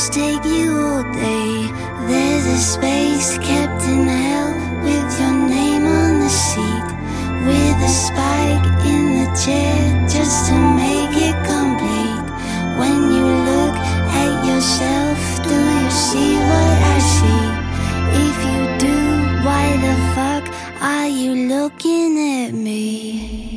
must take you all day. There's a space kept in hell with your name on the seat, With a spike in the chair just to make it complete. When you look at yourself, do you see what I see? If you do, why the fuck are you looking at me?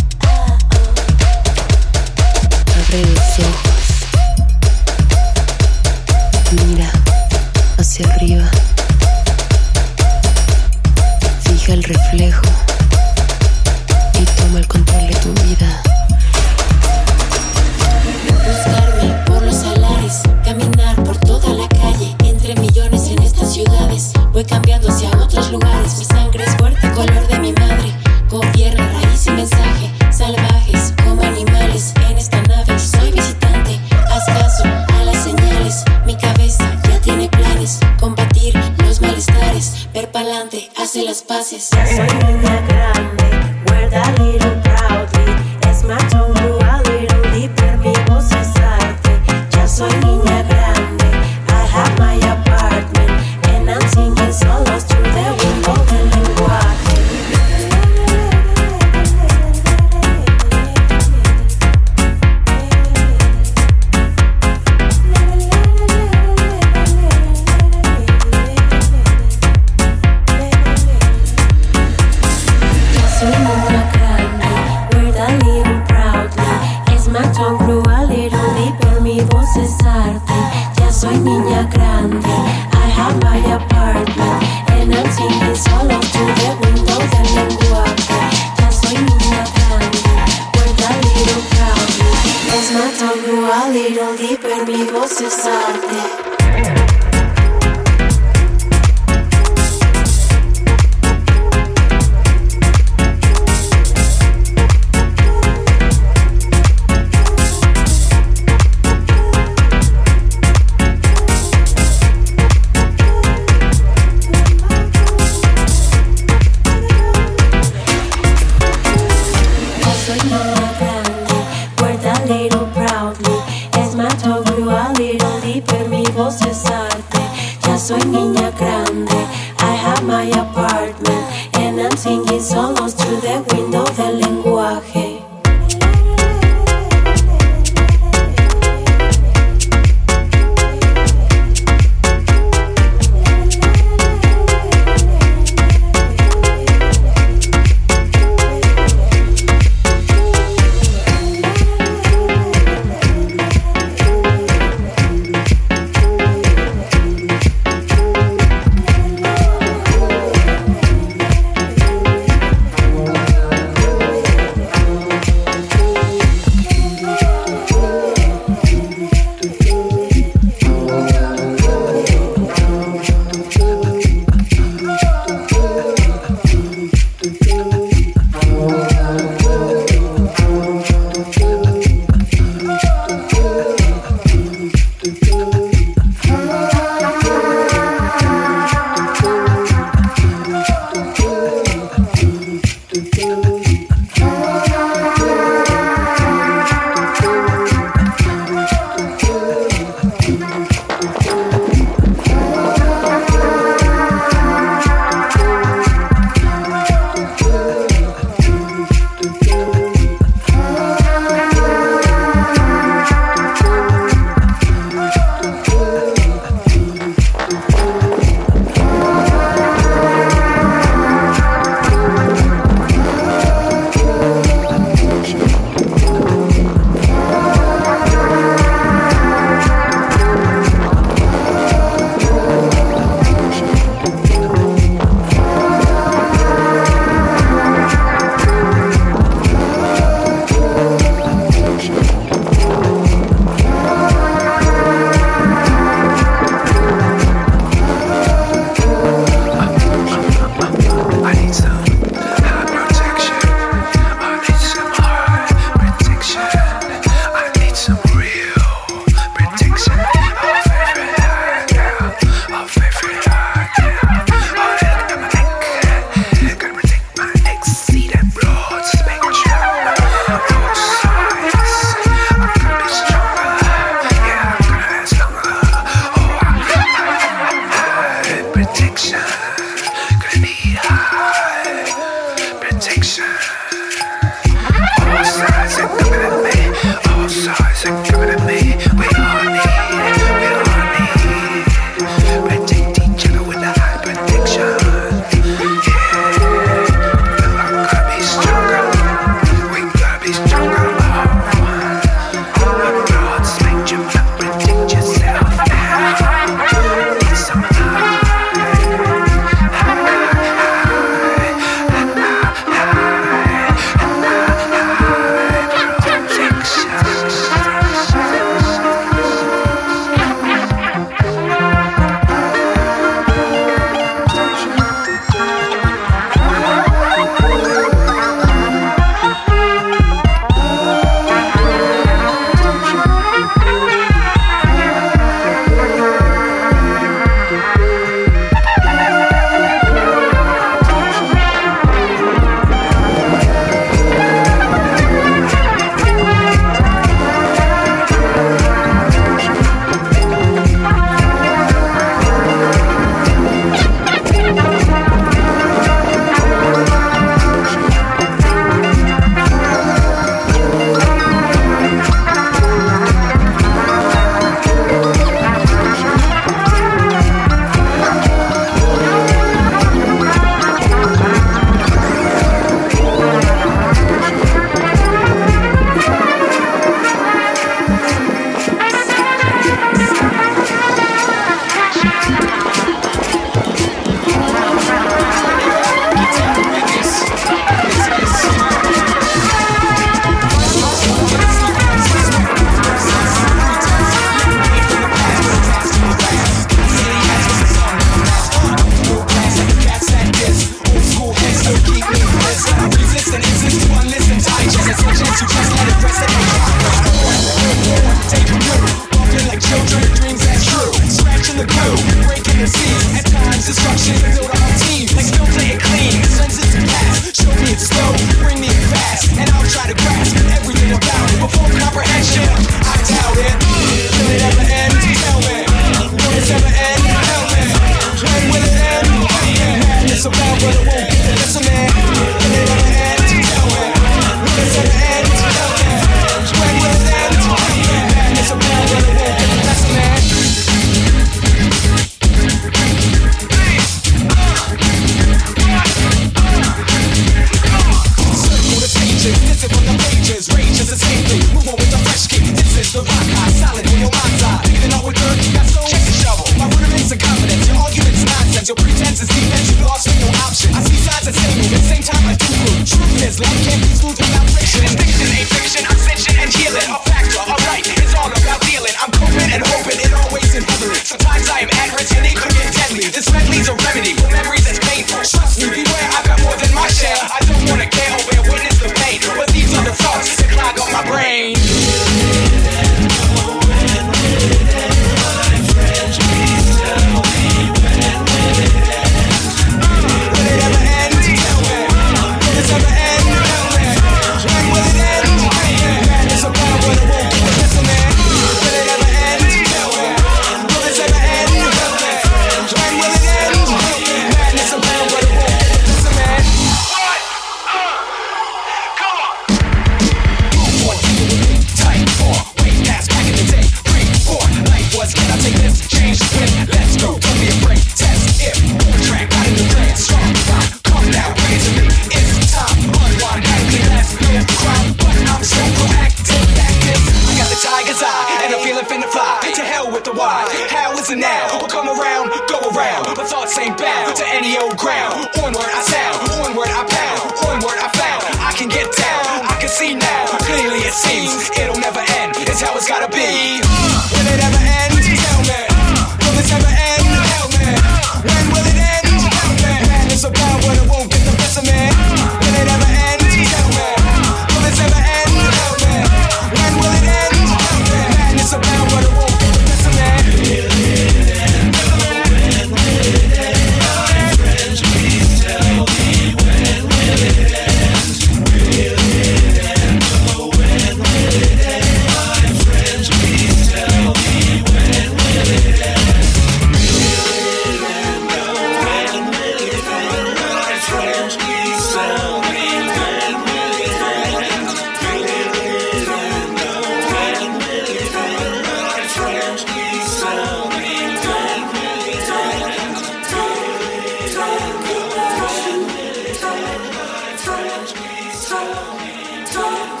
talk, talk,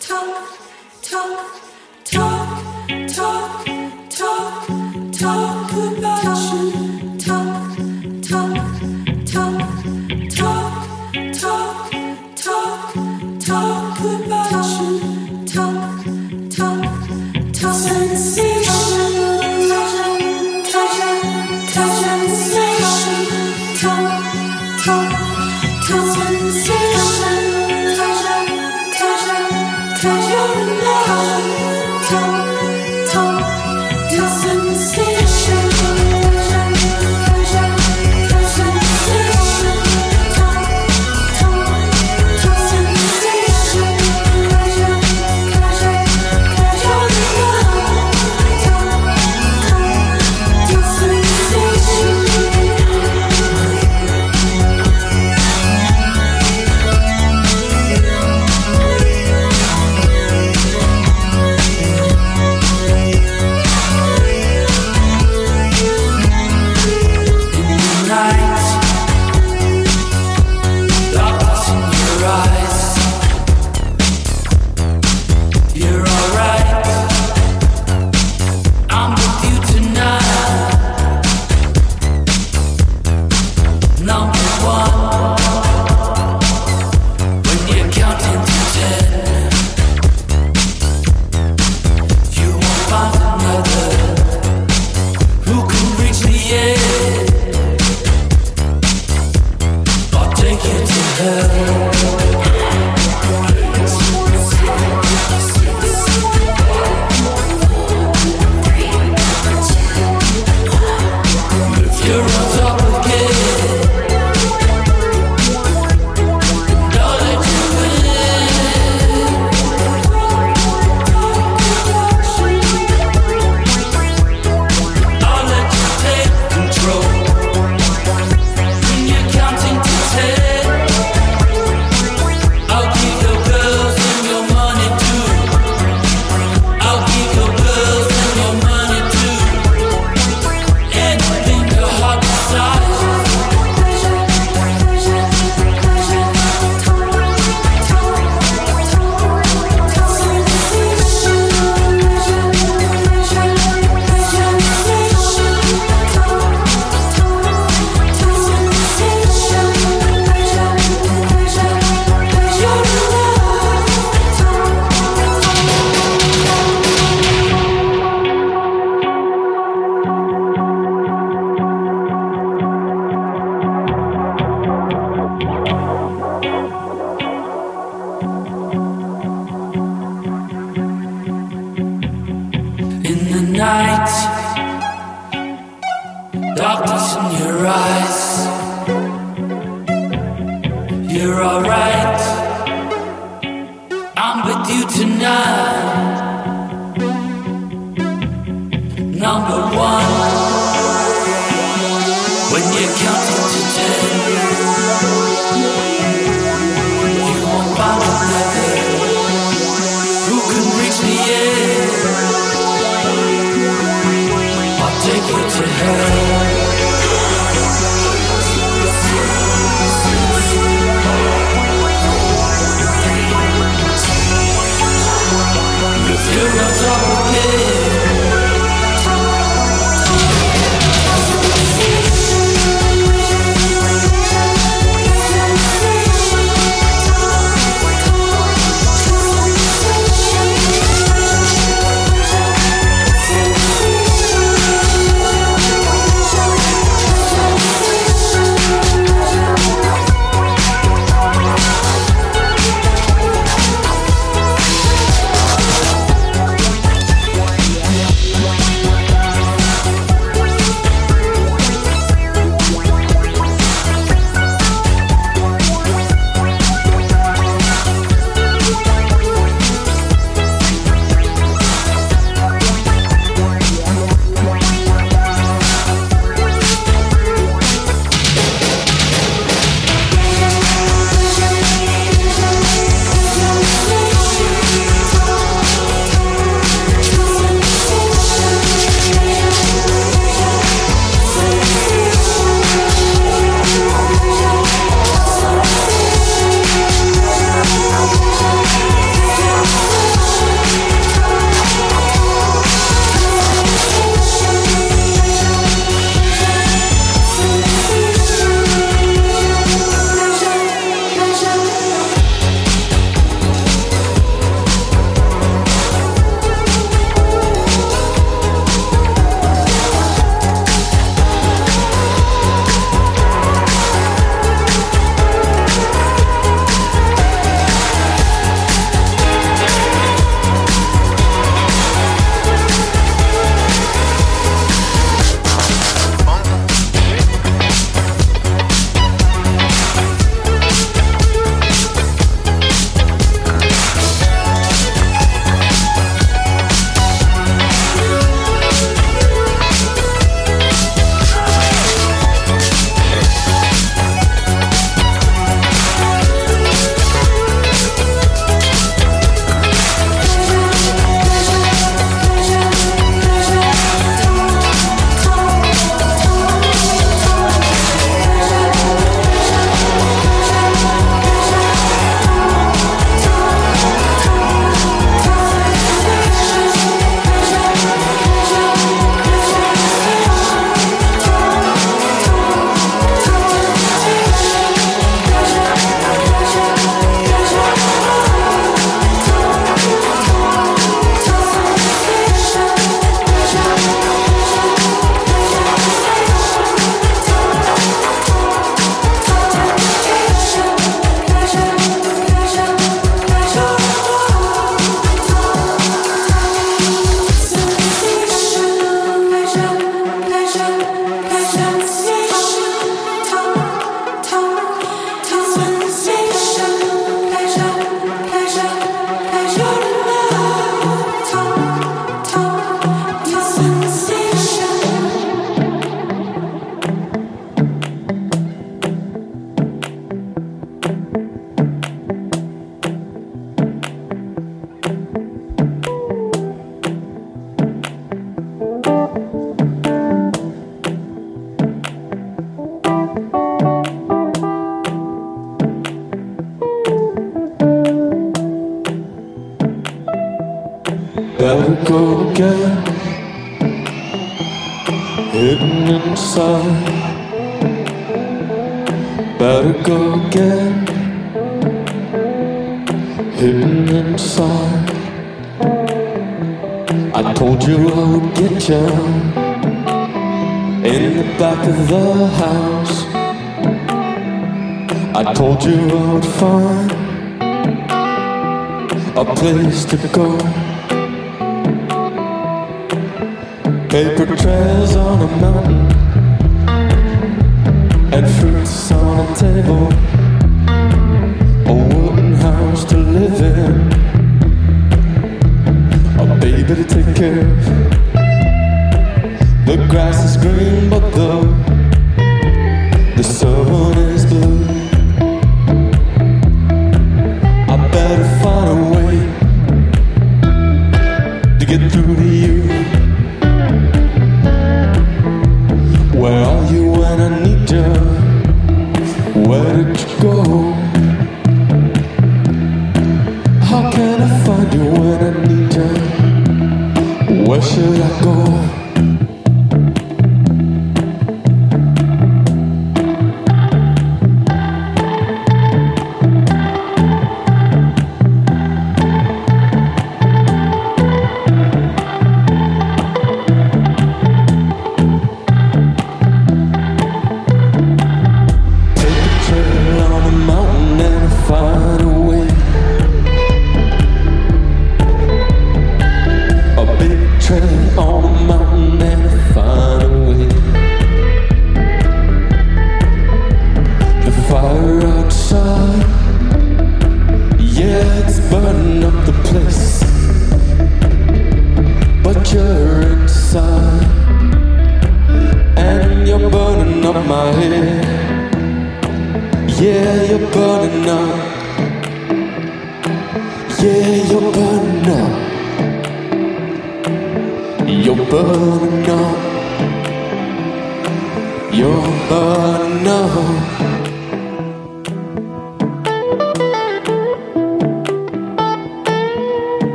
talk, talk.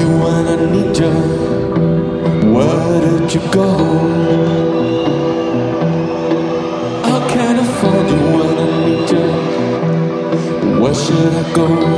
you when I need you. Where did you go? How can I find you when I need you. Where should I go?